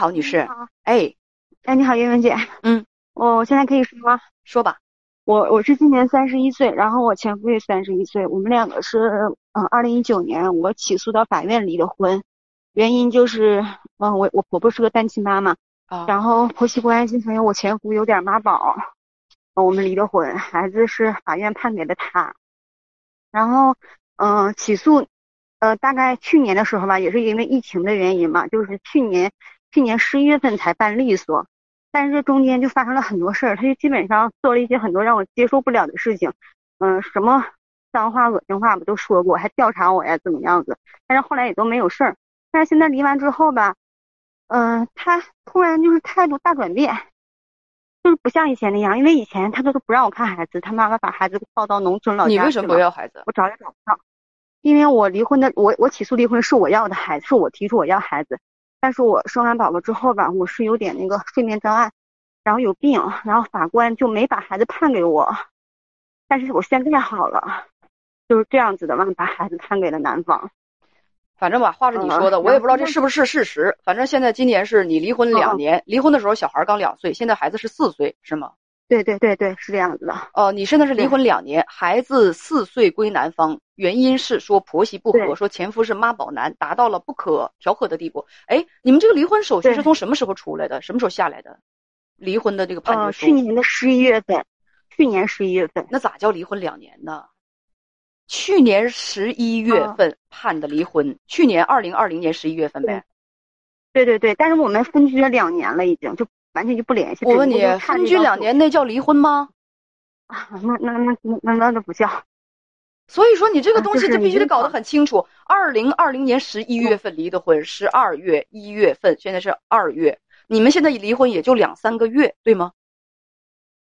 好，女士。好，哎，哎，你好，叶文姐。嗯，我现在可以说吗？说吧。我我是今年三十一岁，然后我前夫也三十一岁，我们两个是嗯，二零一九年我起诉到法院离的婚，原因就是嗯，我我婆婆是个单亲妈妈，啊，然后婆媳关系还有我前夫有点妈宝，呃我们离的婚，孩子是法院判给了他，然后嗯，起诉呃大概去年的时候吧，也是因为疫情的原因嘛，就是去年去年十一月份才办利索。但是这中间就发生了很多事儿，他就基本上做了一些很多让我接受不了的事情，嗯，什么脏话、恶心话不都说过，还调查我呀，怎么样子？但是后来也都没有事儿。但是现在离完之后吧，嗯，他突然就是态度大转变，就是不像以前那样，因为以前他都都不让我看孩子，他妈妈把孩子抱到农村老家你为什么不要孩子？我找也找不到，因为我离婚的，我我起诉离婚是我要的孩子，是我提出我要孩子，但是我生完宝宝之后吧，我是有点那个睡眠障碍，然后有病，然后法官就没把孩子判给我，但是我现在好了，就是这样子的，完了把孩子判给了男方。反正吧，话是你说的，嗯我也不知道这是不是事实。反正现在今年是你离婚两嗯年，离婚的时候小孩刚两岁，现在孩子是四岁，是吗？对对对对，是这样子的。哦，你现在是离婚两年，孩子四岁归男方，原因是说婆媳不和，说前夫是妈宝男，达到了不可调和的地步。哎，你们这个离婚手续是从什么时候出来的？什么时候下来的？离婚的这个判呃，决书？去年的十一月份，去年十一月份。那咋叫离婚两年呢？去年十一月啊份判的离婚，去年二零二零年十一月份呗。对对对，但是我们分居了两年了，已经就完全就不联系。我问你分居两年那叫离婚吗？啊，那那那那那那都不叫。所以说你这个啊东西就必须得搞得很清楚。二零二零年十一月份离的婚，十二月、一月份，现在是二月，你们现在离婚也就两三个月，对吗？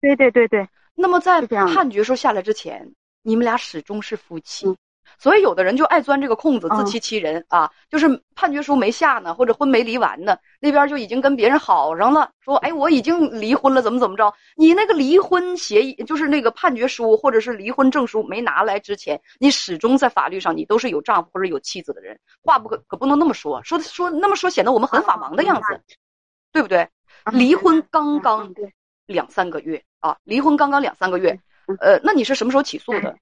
对对对对，那么在判决书下来之前，你们俩始终是夫妻。嗯所以有的人就爱钻这个空子，自嗯欺欺人、啊！就是判决书没下呢，或者婚没离完呢，那边就已经跟别人好上了，说哎我已经离婚了，怎么怎么着？你那个离婚协议，就是那个判决书或者是离婚证书没拿来之前，你始终在法律上你都是有丈夫或者有妻子的人，话不可可不能那么说，说说那么说显得我们很法盲的样子，对不对？嗯离婚刚嗯刚两三个月啊，离婚刚刚两三个月嗯，呃，那你是什么时候起诉的？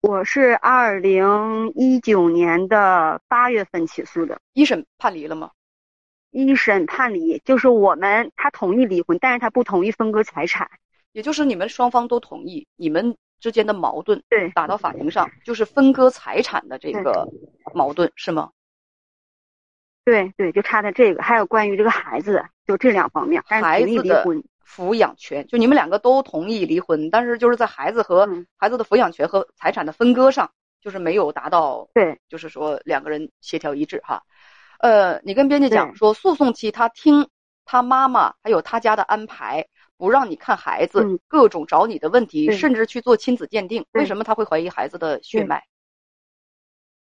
我是二零一九年的八月份起诉的，一审判离了吗？一审判离，就是我们他同意离婚，但是他不同意分割财产。也就是你们双方都同意，你们之间的矛盾对打到法庭上，就是分割财产的这个矛盾，是吗？对对，就差在这个，还有关于这个孩子，就这两方面，但是同意孩子的离婚。抚养权，就你们两个都同意离婚，但是就是在孩子和嗯孩子的抚养权和财产的分割上，就是没有达到，对，就是说两个人协调一致哈。呃，你跟编辑讲说，诉讼期他听他妈妈还有他家的安排，不让你看孩子，嗯各种找你的问题，甚至去做亲子鉴定。为什么他会怀疑孩子的血脉？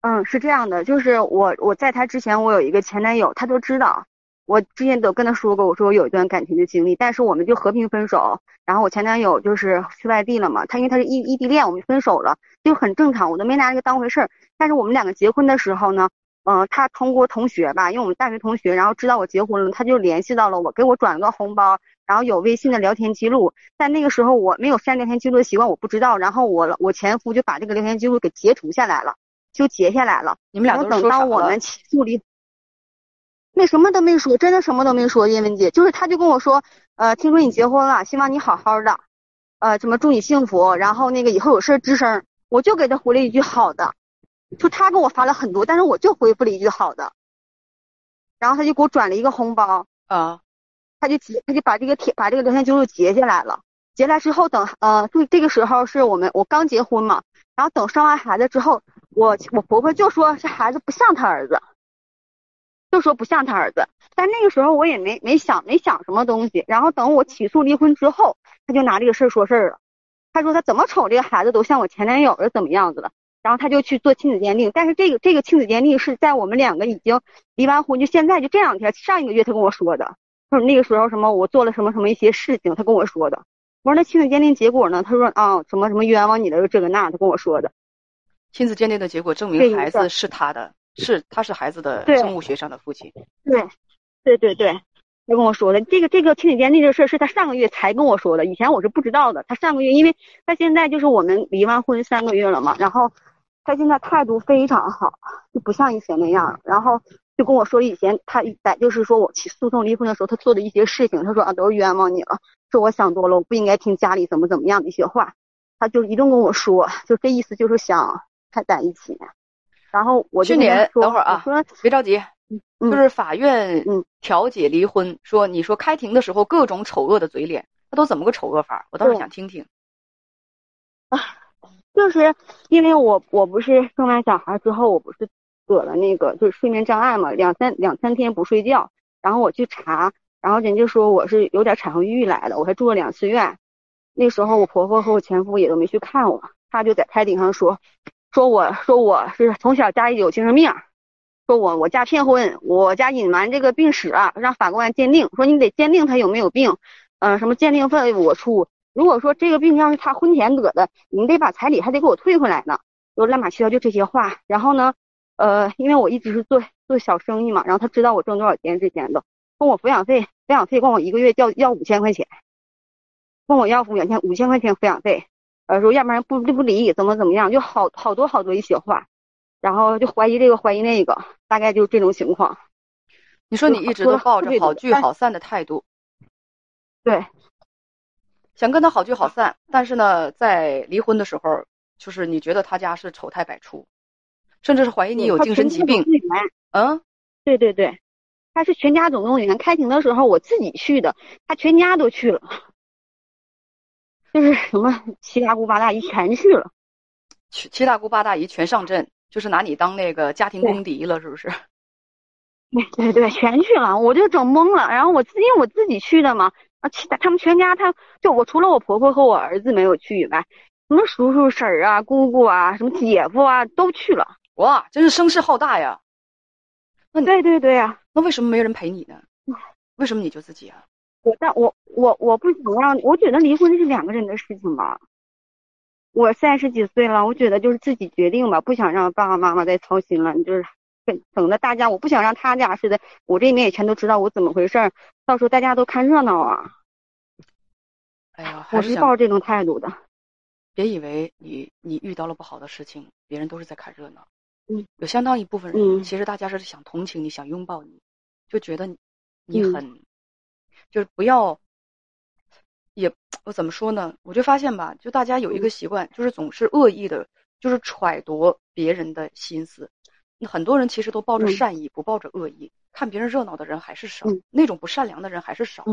嗯，是这样的，就是我我在他之前，我有一个前男友，他都知道。我之前都跟他说过，我说我有一段感情的经历，但是我们就和平分手。然后我前男友就是去外地了嘛，他因为他是异异地恋，我们分手了，就很正常，我都没拿这个当回事儿。但是我们两个结婚的时候呢，嗯、他通过同学吧，因为我们大学同学，然后知道我结婚了，他就联系到了我，给我转了个红包，然后有微信的聊天记录。但那个时候我没有删聊天记录的习惯，我不知道。然后我我前夫就把这个聊天记录给截图下来了，就截下来了。你们俩然后等到我们？起诉离，那什么都没说，真的什么都没说。叶文姐，就是他就跟我说，呃，听说你结婚了，希望你好好的，呃，怎么祝你幸福，然后那个以后有事儿吱声。我就给他回了一句好的，就他给我发了很多，但是我就回复了一句好的，然后他就给我转了一个红包，啊，他就截，他就把这个帖把这个聊天记录截下来了。截来之后，等呃，就这个时候是我们我刚结婚嘛，然后等生完孩子之后，我我婆婆就说这孩子不像他儿子，就说不像他儿子。但那个时候我也没没想没想什么东西。然后等我起诉离婚之后，他就拿这个事儿说事儿了。他说他怎么瞅这个孩子都像我前男友是怎么样子的。然后他就去做亲子鉴定，但是这个这个亲子鉴定是在我们两个已经离完婚，就现在就这两天，上一个月他跟我说的。他说那个时候什么我做了什么什么一些事情，他跟我说的。我说那亲子鉴定结果呢？他说啊什么什么冤枉你了这个那，他跟我说的。亲子鉴定的结果证明孩子是他的，是他是孩子的生物学上的父亲。对，对对对，他跟我说的这个这个亲子鉴定这事儿是他上个月才跟我说的，以前我是不知道的。他上个月，因为他现在就是我们离完婚三个月了嘛，然后。他现在态度非常好，就不像以前那样。然后就跟我说以前他在就是说我起诉讼离婚的时候他做的一些事情，他说啊都是冤枉你了，说我想多了，我不应该听家里怎么怎么样的一些话。他就一顿跟我说，就这意思就是想还在一起。然后我去年等会儿啊，说别着急，就是法院调解离婚，说你说开庭的时候各种丑恶的嘴脸，他都怎么个丑恶法？我倒是想听听。啊。就是因为我我不是生完小孩之后，我不是得了那个就是睡眠障碍嘛，两三两三天不睡觉，然后我去查，然后人家说我是有点产后抑郁来的，我还住了两次院。那时候我婆婆和我前夫也都没去看我，他就在开庭上说，说我说我是从小家里有精神病，说我我家骗婚，我家隐瞒这个病史啊，让法官鉴定，说你得鉴定他有没有病，嗯，什么鉴定费我出。如果说这个病要是他婚前得的，你得把彩礼还得给我退回来呢。就乱码七糟就这些话。然后呢，呃，因为我一直是做做小生意嘛，然后他知道我挣多少钱之前的，问我抚养费，抚养费管我一个月要要五千块钱，问我要抚养钱五千块钱抚养费，呃，说要不然不不不离，怎么怎么样，就好好多好多一些话，然后就怀疑这个怀疑那个，大概就是这种情况。你说你一直都抱着好聚好散的态度，对。想跟他好聚好散，但是呢，在离婚的时候，就是你觉得他家是丑态百出，甚至是怀疑你有精神疾病。嗯，对对对，他是全家总动员。开庭的时候我自己去的，他全家都去了，就是什么七大姑八大姨全去了，七七大姑八大姨全上阵，就是拿你当那个家庭公敌了，是不是？对对对，全去了，我就整懵了。然后我自因为我自己去的嘛。啊其他他们全家，他就我除了我婆婆和我儿子没有去以外，什么叔叔婶儿啊、姑姑啊、什么姐夫啊都去了。哇，真是声势浩大呀！那对对对呀，那为什么没人陪你呢？为什么你就自己啊？我但我我我不想让，我觉得离婚是两个人的事情吧。我三十几岁了，我觉得就是自己决定吧，不想让爸爸妈妈再操心了。就是。等的大家，我不想让他家似的，我这面也全都知道我怎么回事儿，到时候大家都看热闹啊。哎呀，我是抱着这种态度的。别以为你你遇到了不好的事情，别人都是在看热闹。嗯。有相当一部分人，其实大家是想同情你，想拥抱你，就觉得你很，就是不要，也我怎么说呢？我就发现吧，就大家有一个习惯，就是总是恶意的，就是揣度别人的心思。很多人其实都抱着善意，不抱着恶意。看别人热闹的人还是少，那种不善良的人还是少。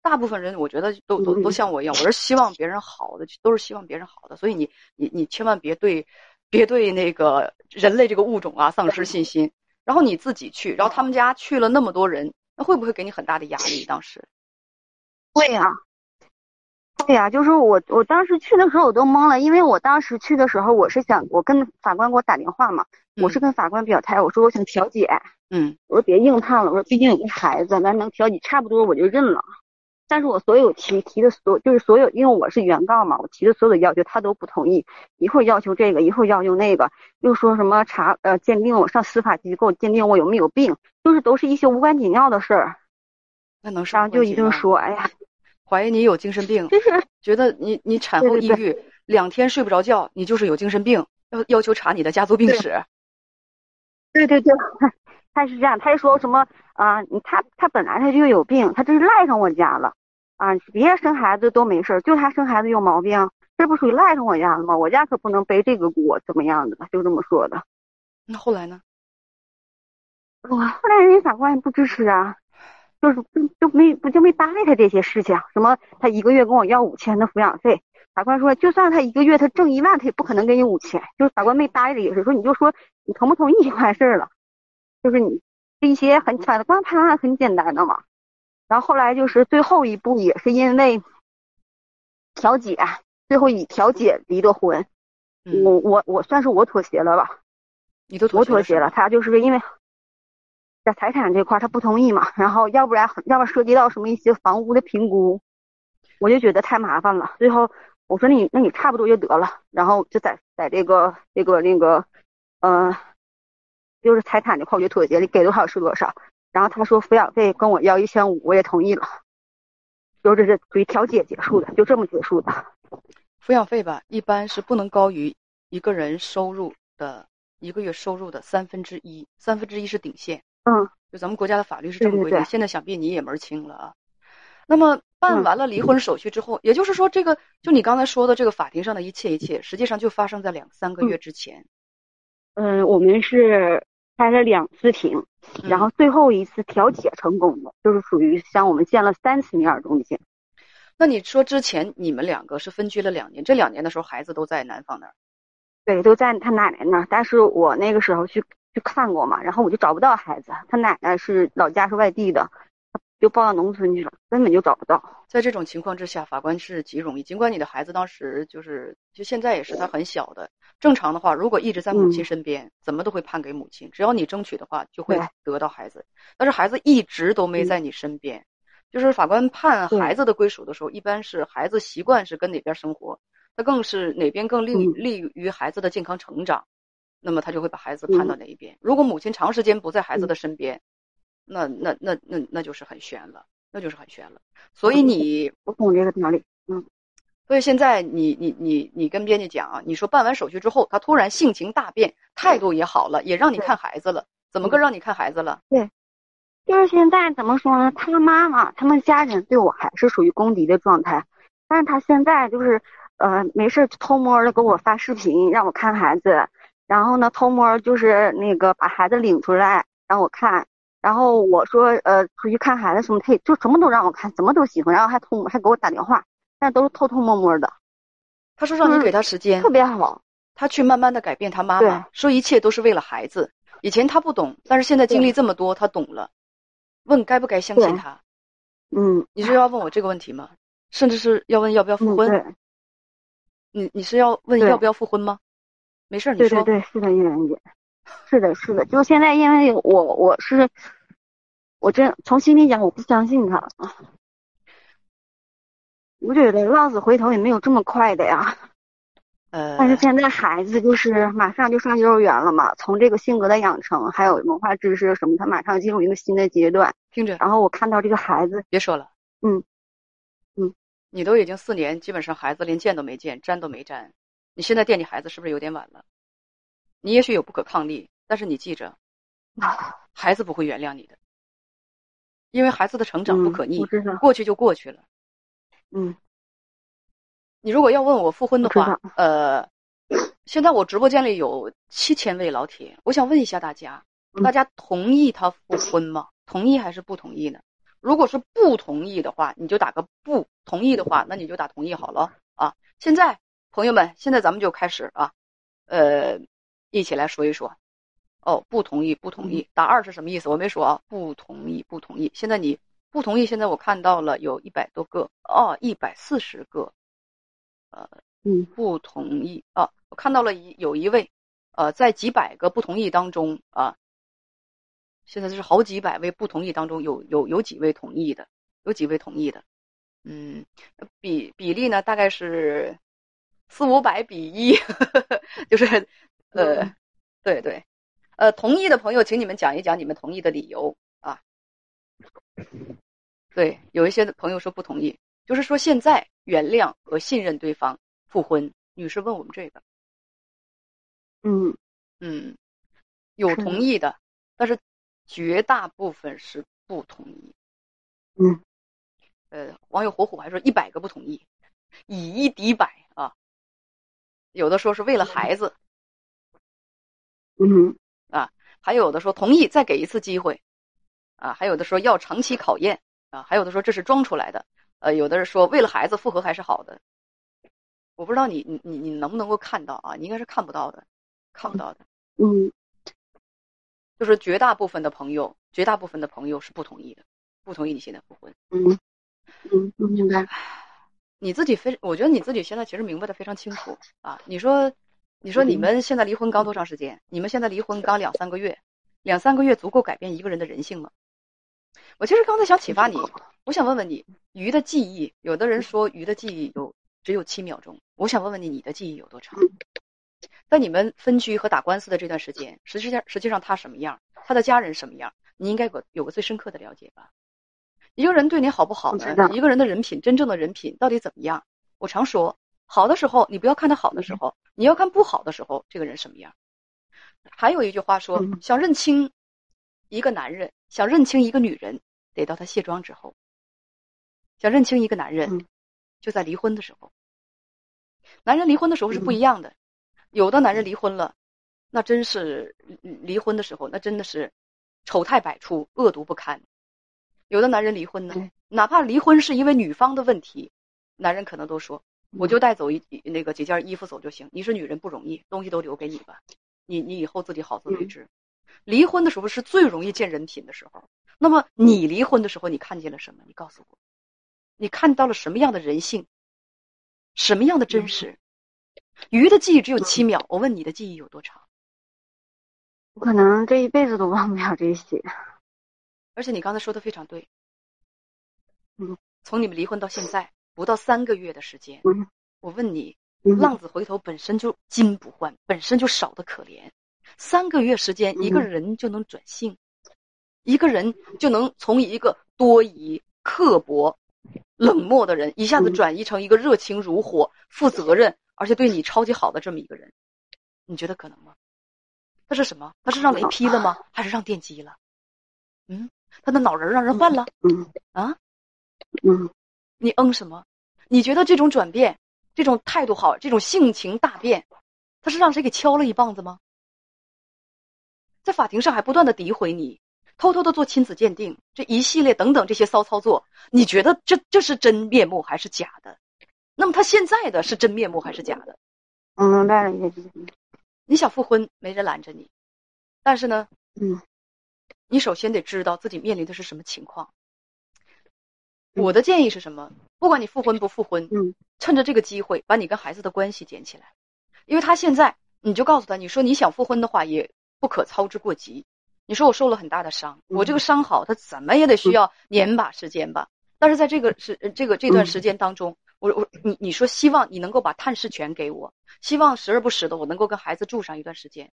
大部分人我觉得都都都像我一样，我是希望别人好的，都是希望别人好的。所以你你你千万别对，别对那个人类这个物种啊丧失信心。然后你自己去，然后他们家去了那么多人，那会不会给你很大的压力？当时会呀。对呀，就是我，我当时去的时候我都懵了，因为我当时去的时候，我是想，我跟法官给我打电话嘛，我是跟法官表态，我说我想调解，嗯，我说别硬判了，我说毕竟有个孩子，咱能调解差不多我就认了。但是我所有提提的所就是所有，因为我是原告嘛，我提的所有的要求他都不同意，一会儿要求这个，一会儿要求那个，又说什么查呃鉴定我上司法机构鉴定我有没有病，就是都是一些无关紧要的事儿。那能上就一定说，哎呀。怀疑你有精神病，就 是觉得你你产后抑郁，两天睡不着觉，你就是有精神病，要要求查你的家族病史。对对对，他是这样，他就说什么啊？他他本来他就有病，他这是赖上我家了啊！别人生孩子都没事，就他生孩子有毛病，这不属于赖上我家了吗？我家可不能背这个锅，怎么样的？就这么说的。那后来呢？我后来人家法官不支持啊。就是就就没不就没搭理他这些事情，什么他一个月跟我要五千的抚养费，法官说，就算他一个月他挣一万，他也不可能给你五千。就是法官没搭理，也是说，你就说你同不同意就完事儿了。就是你这些很法官判案很简单的嘛。然后后来就是最后一步，也是因为调解，最后以调解离的婚。我我我算是我妥协了吧？你都我妥协了，他就是因为在财产这块他不同意嘛。然后要不然要不涉及到什么一些房屋的评估，我就觉得太麻烦了。最后我说那你那你差不多就得了。然后就在在这个这个那个嗯，就是财产这块我就妥协，你给多少是多少。然后他说抚养费跟我要一千五，我也同意了。就这是属于调解结束的，就这么结束的。抚养费吧，一般是不能高于一个人收入的一个月收入的三分之一，三分之一是顶线。嗯，就咱们国家的法律是这么规定。现在想必你也门清了啊。那么办完了离婚手续之后，也就是说，这个就你刚才说的这个法庭上的一切一切，实际上就发生在两三个月之前。嗯，我们是开了两次庭，然后最后一次调解成功的，就是属于像我们见了三次面中间。那你说之前你们两个是分居了两年，这两年的时候孩子都在男方那儿？对，都在他奶奶那儿。但是我那个时候去去看过嘛，然后我就找不到孩子，他奶奶是老家是外地的，就抱到农村去了，根本就找不到。在这种情况之下，法官是极容易。尽管你的孩子当时就是就现在也是他很小的，正常的话，如果一直在母亲身边，怎么都会判给母亲。只要你争取的话，就会得到孩子。但是孩子一直都没在你身边。就是法官判孩子的归属的时候，一般是孩子习惯是跟哪边生活，他更是哪边更利利于孩子的健康成长，那么他就会把孩子判到哪一边。如果母亲长时间不在孩子的身边，那那那那那就是很悬了，那就是很悬了。所以你我懂这个道理，嗯。所以现在你你你你跟编辑讲啊，你说办完手续之后，他突然性情大变，态度也好了，也让你看孩子了，怎么个让你看孩子了？对。就是现在怎么说呢？他妈妈他们家人对我还是属于公敌的状态，但是他现在就是呃没事偷摸的给我发视频让我看孩子，然后呢偷摸就是那个把孩子领出来让我看，然后我说呃出去看孩子什么他也就什么都让我看，怎么都喜欢，然后还偷还给我打电话，但都是偷偷摸摸的。他说让你给他时间，特别好，他去慢慢的改变他妈妈，说一切都是为了孩子。以前他不懂，但是现在经历这么多，他懂了。问该不该相信他？嗯，你是要问我这个问题吗？甚至是要问要不要复婚？你你是要问要不要复婚吗？没事，你说。对对对，是的，叶兰姐，是的，是的。就现在，因为我我是，我真从心里讲，我不相信他啊。我觉得浪子回头也没有这么快的呀。呃，但是现在孩子就是马上就上幼儿园了嘛，从这个性格的养成，还有文化知识什么，他马上进入一个新的阶段。听着，然后我看到这个孩子，别说了，嗯，嗯，你都已经四年，基本上孩子连见都没见，沾都没沾，你现在惦记孩子是不是有点晚了？你也许有不可抗力，但是你记着，孩子不会原谅你的，因为孩子的成长不可逆，过去就过去了。嗯。你如果要问我复婚的话，呃，现在我直播间里有七千位老铁，我想问一下大家，大家同意他复婚吗？同意还是不同意呢？如果是不同意的话，你就打个不；同意的话，那你就打同意好了啊。现在朋友们，现在咱们就开始啊，呃，一起来说一说。哦，不同意，不同意，打二是什么意思？我没说啊，不同意，不同意。现在你不同意，现在我看到了有一百多个哦，一百四十个。呃，嗯，不同意啊！我看到了一有一位，呃，在几百个不同意当中啊，现在就是好几百位不同意当中，有有有几位同意的，有几位同意的，嗯，比比例呢大概是四五百比一，就是呃，对对，呃，同意的朋友，请你们讲一讲你们同意的理由啊。对，有一些朋友说不同意。就是说，现在原谅和信任对方复婚。女士问我们这个，嗯嗯，有同意的，但是绝大部分是不同意。嗯，呃，网友火虎还说一百个不同意，以一敌百啊。有的说是为了孩子，嗯啊，还有的说同意再给一次机会，啊，还有的说要长期考验，啊，还有的说这是装出来的。呃，有的人说为了孩子复合还是好的，我不知道你你你你能不能够看到啊？你应该是看不到的，看不到的。嗯，就是绝大部分的朋友，绝大部分的朋友是不同意的，不同意你现在复婚。嗯嗯，我明白。你自己非，我觉得你自己现在其实明白的非常清楚 啊。你说，你说你们现在离婚刚多长时间？你们现在离婚刚两三个月，两三个月足够改变一个人的人性吗？我其实刚才想启发你，我想问问你，鱼的记忆，有的人说鱼的记忆有只有七秒钟，我想问问你，你的记忆有多长？在你们分居和打官司的这段时间，实际上实际上他什么样，他的家人什么样，你应该有有个最深刻的了解吧？一个人对你好不好呢？一个人的人品，真正的人品到底怎么样？我常说，好的时候你不要看他好的时候，你要看不好的时候，这个人什么样？还有一句话说，想认清一个男人，想认清一个女人。得到他卸妆之后，想认清一个男人，就在离婚的时候。男人离婚的时候是不一样的，有的男人离婚了，那真是离婚的时候，那真的是丑态百出、恶毒不堪。有的男人离婚呢，哪怕离婚是因为女方的问题，男人可能都说：“我就带走一那个几件衣服走就行。”你是女人不容易，东西都留给你吧，你你以后自己好自为之。离婚的时候是最容易见人品的时候。那么你离婚的时候，你看见了什么？你告诉我，你看到了什么样的人性？什么样的真实？鱼的记忆只有七秒，我问你的记忆有多长？我可能这一辈子都忘不了这些。而且你刚才说的非常对。嗯，从你们离婚到现在不到三个月的时间，我问你，浪子回头本身就金不换，本身就少的可怜。三个月时间，一个人就能转性。一个人就能从一个多疑、刻薄、冷漠的人，一下子转移成一个热情如火、负责任，而且对你超级好的这么一个人，你觉得可能吗？他是什么？他是让雷劈了吗？还是让电击了？嗯，他的脑仁让人换了？嗯啊，嗯，你嗯什么？你觉得这种转变、这种态度好、这种性情大变，他是让谁给敲了一棒子吗？在法庭上还不断的诋毁你。偷偷的做亲子鉴定，这一系列等等这些骚操作，你觉得这这是真面目还是假的？那么他现在的是真面目还是假的？我明白了，你想复婚，没人拦着你，但是呢，嗯，你首先得知道自己面临的是什么情况。我的建议是什么？不管你复婚不复婚，嗯，趁着这个机会把你跟孩子的关系捡起来，因为他现在，你就告诉他，你说你想复婚的话，也不可操之过急。你说我受了很大的伤，我这个伤好，他怎么也得需要年把时间吧。但是在这个时这个这段时间当中，我我你你说希望你能够把探视权给我，希望时而不时的我能够跟孩子住上一段时间。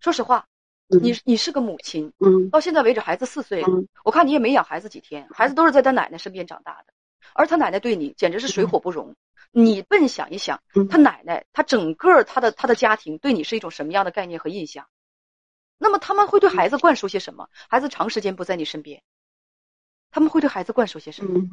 说实话，你你是个母亲，嗯，到现在为止孩子四岁了，我看你也没养孩子几天，孩子都是在他奶奶身边长大的，而他奶奶对你简直是水火不容。你笨想一想，他奶奶他整个他的他的家庭对你是一种什么样的概念和印象？那么他们会对孩子灌输些什么？孩子长时间不在你身边，他们会对孩子灌输些什么？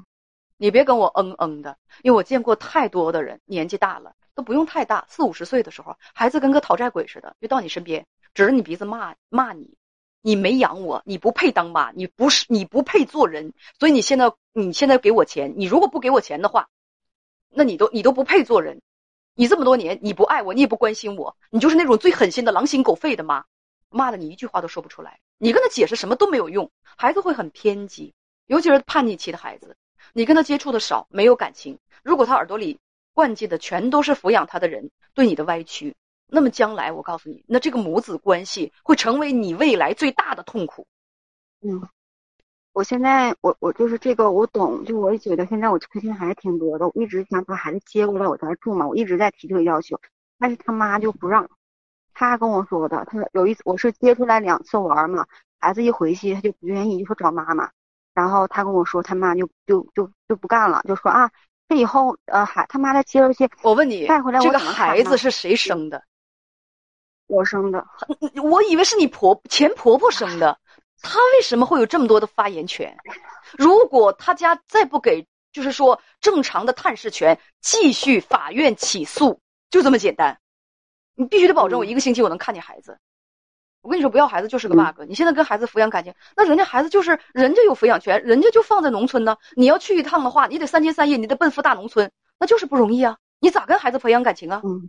你别跟我嗯嗯的，因为我见过太多的人，年纪大了都不用太大，四五十岁的时候，孩子跟个讨债鬼似的，就到你身边，指着你鼻子骂骂你，你没养我，你不配当妈，你不是你不配做人，所以你现在你现在给我钱，你如果不给我钱的话，那你都你都不配做人，你这么多年你不爱我，你也不关心我，你就是那种最狠心的狼心狗肺的妈。骂的你一句话都说不出来，你跟他解释什么都没有用，孩子会很偏激，尤其是叛逆期的孩子，你跟他接触的少，没有感情。如果他耳朵里灌进的全都是抚养他的人对你的歪曲，那么将来我告诉你，那这个母子关系会成为你未来最大的痛苦。嗯，我现在我我就是这个我懂，就我也觉得现在我亏欠还是挺多的，我一直想把孩子接过来我这住嘛，我一直在提这个要求，但是他妈就不让。他跟我说的，他说有一次我是接出来两次玩嘛，孩子一回去他就不愿意，就说找妈妈。然后他跟我说，他妈就就就就不干了，就说啊，这以后呃孩他妈再接回去，我问你带回来这个孩子是谁生的？我生的。我以为是你婆前婆婆生的，她为什么会有这么多的发言权？如果他家再不给，就是说正常的探视权，继续法院起诉，就这么简单。你必须得保证我一个星期我能看见孩子。我跟你说，不要孩子就是个 bug。你现在跟孩子抚养感情，那人家孩子就是人家有抚养权，人家就放在农村呢。你要去一趟的话，你得三天三夜，你得奔赴大农村，那就是不容易啊。你咋跟孩子培养感情啊？嗯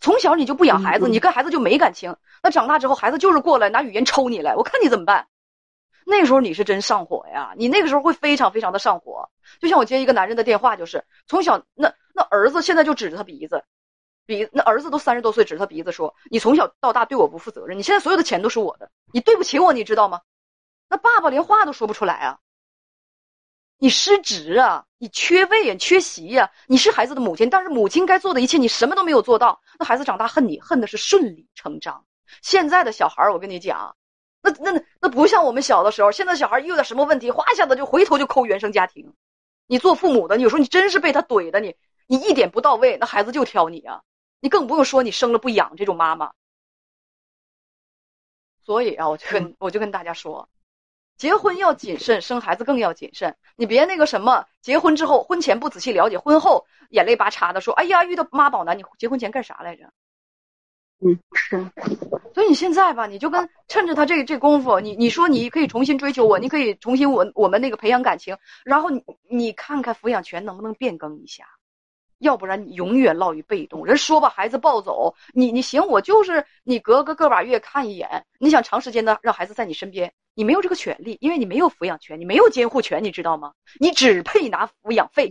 从小你就不养孩子，你跟孩子就没感情。那长大之后，孩子就是过来拿语言抽你来，我看你怎么办。那时候你是真上火呀，你那个时候会非常非常的上火。就像我接一个男人的电话，就是从小那那儿子现在就指着他鼻子，鼻那儿子都三十多岁，指着他鼻子说：“你从小到大对我不负责任，你现在所有的钱都是我的，你对不起我，你知道吗？”那爸爸连话都说不出来啊。你失职啊，你缺位呀，缺席呀，你是孩子的母亲，但是母亲该做的一切你什么都没有做到，那孩子长大恨你，恨的是顺理成章。现在的小孩儿，我跟你讲，那那那不像我们小的时候，现在小孩一有点什么问题，哗一下子就回头就抠原生家庭。你做父母的，你有时候你真是被他怼的，你你一点不到位，那孩子就挑你啊，你更不用说你生了不养这种妈妈。所以啊，我就跟我就跟大家说。结婚要谨慎，生孩子更要谨慎。你别那个什么，结婚之后婚前不仔细了解，婚后眼泪巴叉的说：“哎呀，遇到妈宝男，你结婚前干啥来着嗯，是，？”所以你现在吧，你就跟趁着他这这功夫，你你说你可以重新追求我，你可以重新我我们那个培养感情，然后你你看看抚养权能不能变更一下，要不然你永远落于被动。人说把孩子抱走，你你行，我就是你隔个个把月看一眼，你想长时间的让孩子在你身边。你没有这个权利，因为你没有抚养权，你没有监护权，你知道吗？你只配拿抚养费。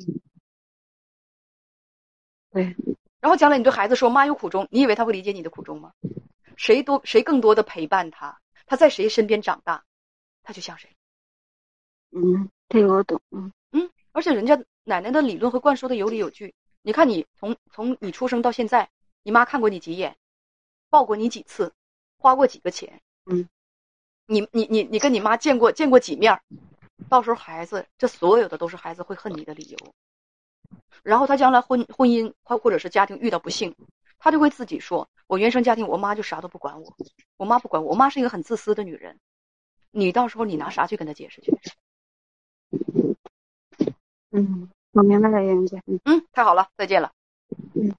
对。然后将来你对孩子说：“妈有苦衷。”你以为他会理解你的苦衷吗？谁多谁更多的陪伴他，他在谁身边长大，他就像谁。嗯，这个我懂。嗯嗯，而且人家奶奶的理论和灌输的有理有据。你看你从从你出生到现在，你妈看过你几眼，抱过你几次，花过几个钱。嗯。你你你你跟你妈见过见过几面到时候孩子，这所有的都是孩子会恨你的理由。然后他将来婚婚姻，或或者是家庭遇到不幸，他就会自己说：“我原生家庭，我妈就啥都不管我，我妈不管我，我妈是一个很自私的女人。”你到时候你拿啥去跟他解释去？嗯，我明白了，燕姐。嗯，太好了，再见了。嗯。